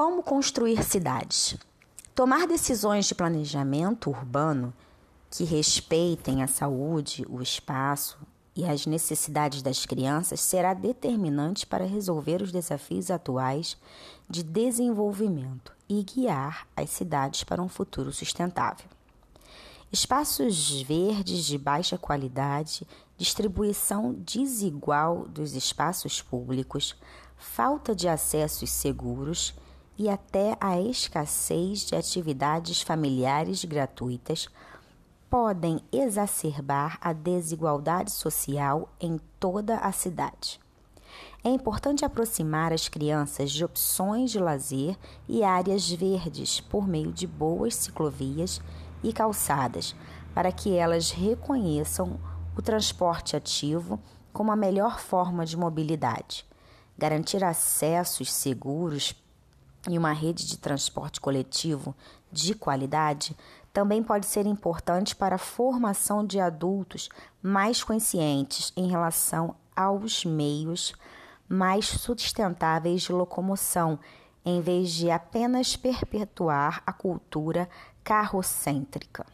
Como construir cidades? Tomar decisões de planejamento urbano que respeitem a saúde, o espaço e as necessidades das crianças será determinante para resolver os desafios atuais de desenvolvimento e guiar as cidades para um futuro sustentável. Espaços verdes de baixa qualidade, distribuição desigual dos espaços públicos, falta de acessos seguros e até a escassez de atividades familiares gratuitas podem exacerbar a desigualdade social em toda a cidade. É importante aproximar as crianças de opções de lazer e áreas verdes por meio de boas ciclovias e calçadas, para que elas reconheçam o transporte ativo como a melhor forma de mobilidade. Garantir acessos seguros e uma rede de transporte coletivo de qualidade também pode ser importante para a formação de adultos mais conscientes em relação aos meios mais sustentáveis de locomoção, em vez de apenas perpetuar a cultura carrocêntrica.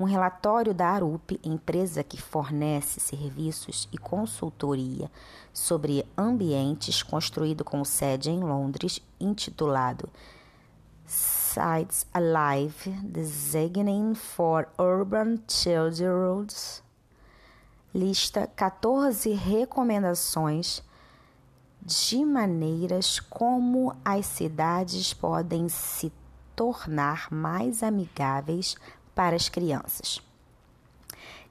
Um relatório da ARUP, empresa que fornece serviços e consultoria sobre ambientes, construído com sede em Londres, intitulado Sites Alive Designing for Urban Children's, lista 14 recomendações de maneiras como as cidades podem se tornar mais amigáveis para as crianças.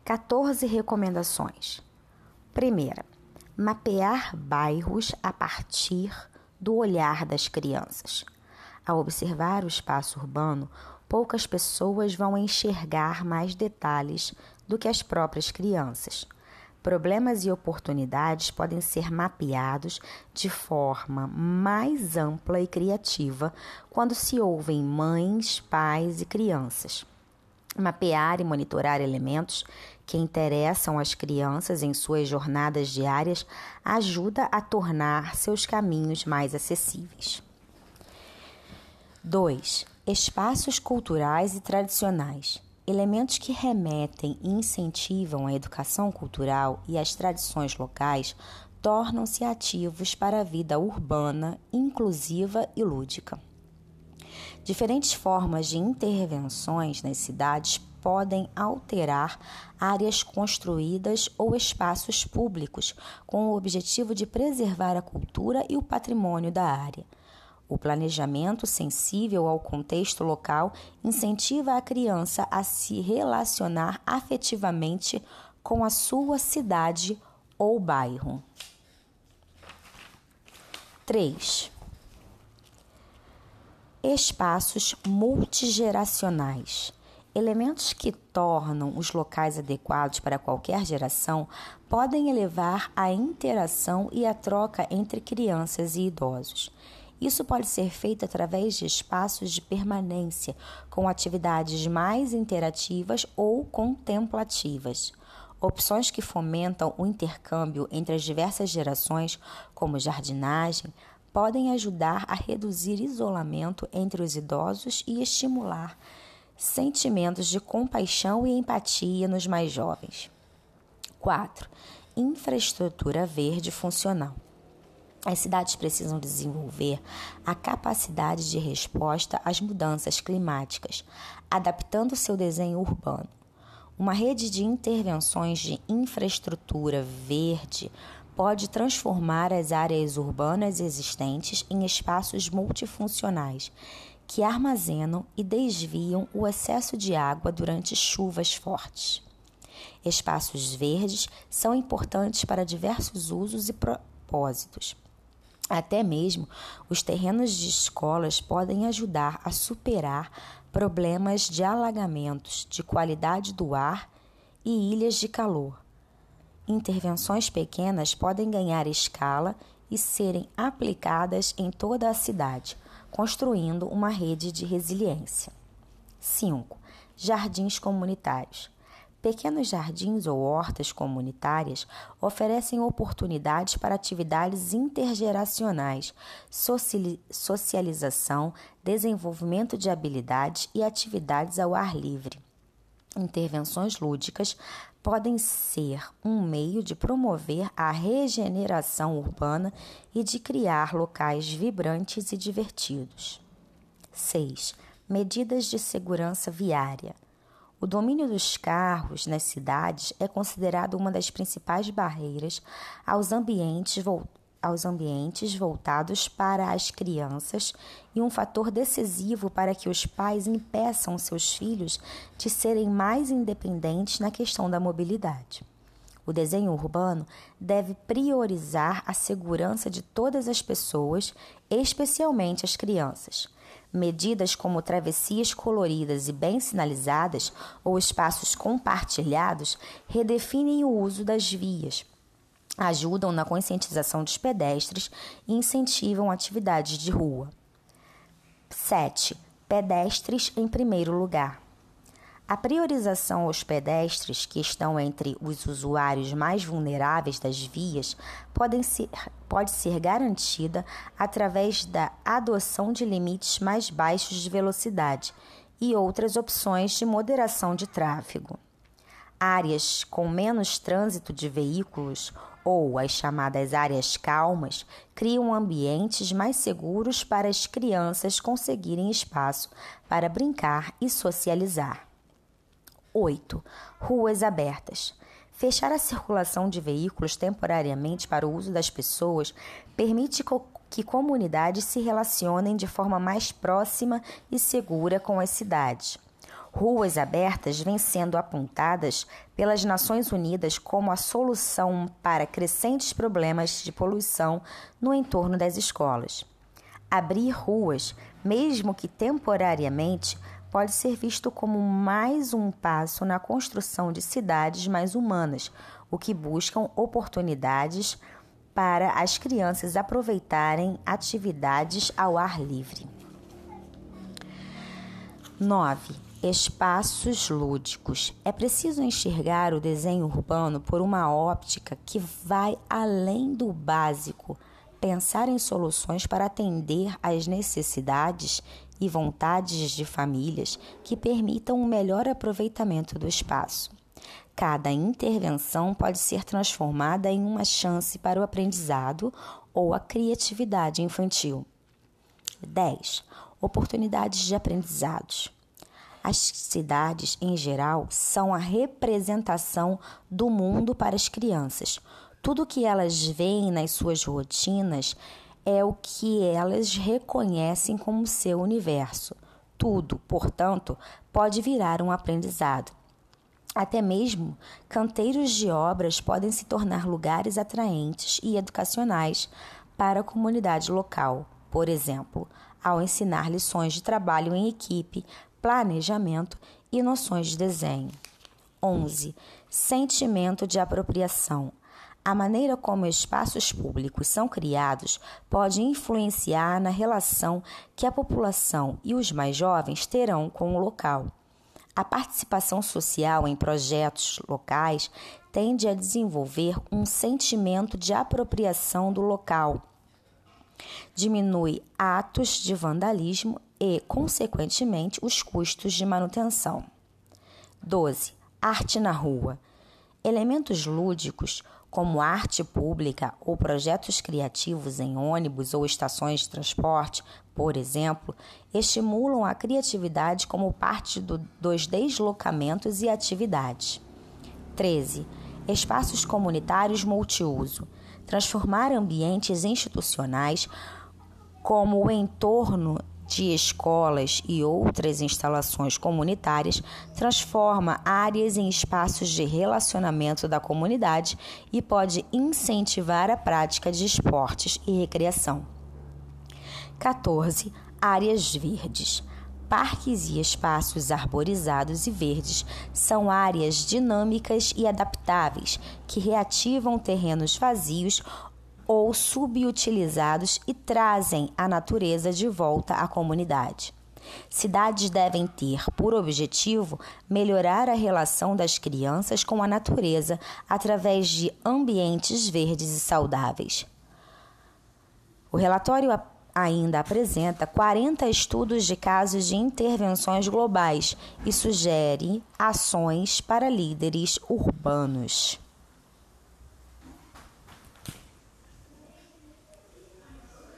14 recomendações. Primeira, mapear bairros a partir do olhar das crianças. Ao observar o espaço urbano, poucas pessoas vão enxergar mais detalhes do que as próprias crianças. Problemas e oportunidades podem ser mapeados de forma mais ampla e criativa quando se ouvem mães, pais e crianças. Mapear e monitorar elementos que interessam as crianças em suas jornadas diárias ajuda a tornar seus caminhos mais acessíveis. 2. Espaços culturais e tradicionais. Elementos que remetem e incentivam a educação cultural e as tradições locais tornam-se ativos para a vida urbana, inclusiva e lúdica. Diferentes formas de intervenções nas cidades podem alterar áreas construídas ou espaços públicos com o objetivo de preservar a cultura e o patrimônio da área. O planejamento sensível ao contexto local incentiva a criança a se relacionar afetivamente com a sua cidade ou bairro. 3 espaços multigeracionais. Elementos que tornam os locais adequados para qualquer geração podem elevar a interação e a troca entre crianças e idosos. Isso pode ser feito através de espaços de permanência, com atividades mais interativas ou contemplativas. Opções que fomentam o intercâmbio entre as diversas gerações, como jardinagem, podem ajudar a reduzir isolamento entre os idosos e estimular sentimentos de compaixão e empatia nos mais jovens. 4. Infraestrutura verde funcional. As cidades precisam desenvolver a capacidade de resposta às mudanças climáticas, adaptando seu desenho urbano. Uma rede de intervenções de infraestrutura verde pode transformar as áreas urbanas existentes em espaços multifuncionais que armazenam e desviam o excesso de água durante chuvas fortes. Espaços verdes são importantes para diversos usos e propósitos. Até mesmo os terrenos de escolas podem ajudar a superar problemas de alagamentos, de qualidade do ar e ilhas de calor intervenções pequenas podem ganhar escala e serem aplicadas em toda a cidade, construindo uma rede de resiliência. 5. Jardins comunitários. Pequenos jardins ou hortas comunitárias oferecem oportunidades para atividades intergeracionais, socialização, desenvolvimento de habilidades e atividades ao ar livre. Intervenções lúdicas podem ser um meio de promover a regeneração urbana e de criar locais vibrantes e divertidos. 6. Medidas de segurança viária. O domínio dos carros nas cidades é considerado uma das principais barreiras aos ambientes, aos ambientes voltados para as crianças e um fator decisivo para que os pais impeçam seus filhos de serem mais independentes na questão da mobilidade. O desenho urbano deve priorizar a segurança de todas as pessoas, especialmente as crianças. Medidas como travessias coloridas e bem sinalizadas ou espaços compartilhados redefinem o uso das vias, ajudam na conscientização dos pedestres e incentivam atividades de rua. 7. Pedestres em primeiro lugar. A priorização aos pedestres, que estão entre os usuários mais vulneráveis das vias, podem ser, pode ser garantida através da adoção de limites mais baixos de velocidade e outras opções de moderação de tráfego. Áreas com menos trânsito de veículos ou as chamadas áreas calmas criam ambientes mais seguros para as crianças conseguirem espaço para brincar e socializar. 8. Ruas abertas. Fechar a circulação de veículos temporariamente para o uso das pessoas permite que comunidades se relacionem de forma mais próxima e segura com as cidades. Ruas abertas vêm sendo apontadas pelas Nações Unidas como a solução para crescentes problemas de poluição no entorno das escolas. Abrir ruas, mesmo que temporariamente, pode ser visto como mais um passo na construção de cidades mais humanas, o que buscam oportunidades para as crianças aproveitarem atividades ao ar livre. 9. Espaços lúdicos. É preciso enxergar o desenho urbano por uma óptica que vai além do básico, pensar em soluções para atender às necessidades e vontades de famílias que permitam um melhor aproveitamento do espaço. Cada intervenção pode ser transformada em uma chance para o aprendizado ou a criatividade infantil. 10. Oportunidades de aprendizados. As cidades, em geral, são a representação do mundo para as crianças. Tudo que elas veem nas suas rotinas é o que elas reconhecem como seu universo. Tudo, portanto, pode virar um aprendizado. Até mesmo canteiros de obras podem se tornar lugares atraentes e educacionais para a comunidade local, por exemplo, ao ensinar lições de trabalho em equipe, planejamento e noções de desenho. 11. Sentimento de apropriação. A maneira como espaços públicos são criados pode influenciar na relação que a população e os mais jovens terão com o local. A participação social em projetos locais tende a desenvolver um sentimento de apropriação do local. Diminui atos de vandalismo e, consequentemente, os custos de manutenção. 12. Arte na rua. Elementos lúdicos como arte pública ou projetos criativos em ônibus ou estações de transporte, por exemplo, estimulam a criatividade como parte do, dos deslocamentos e atividades. 13. Espaços comunitários multiuso. Transformar ambientes institucionais como o entorno de escolas e outras instalações comunitárias transforma áreas em espaços de relacionamento da comunidade e pode incentivar a prática de esportes e recreação. 14. Áreas verdes. Parques e espaços arborizados e verdes são áreas dinâmicas e adaptáveis que reativam terrenos vazios ou subutilizados e trazem a natureza de volta à comunidade. Cidades devem ter por objetivo melhorar a relação das crianças com a natureza através de ambientes verdes e saudáveis. O relatório ainda apresenta 40 estudos de casos de intervenções globais e sugere ações para líderes urbanos.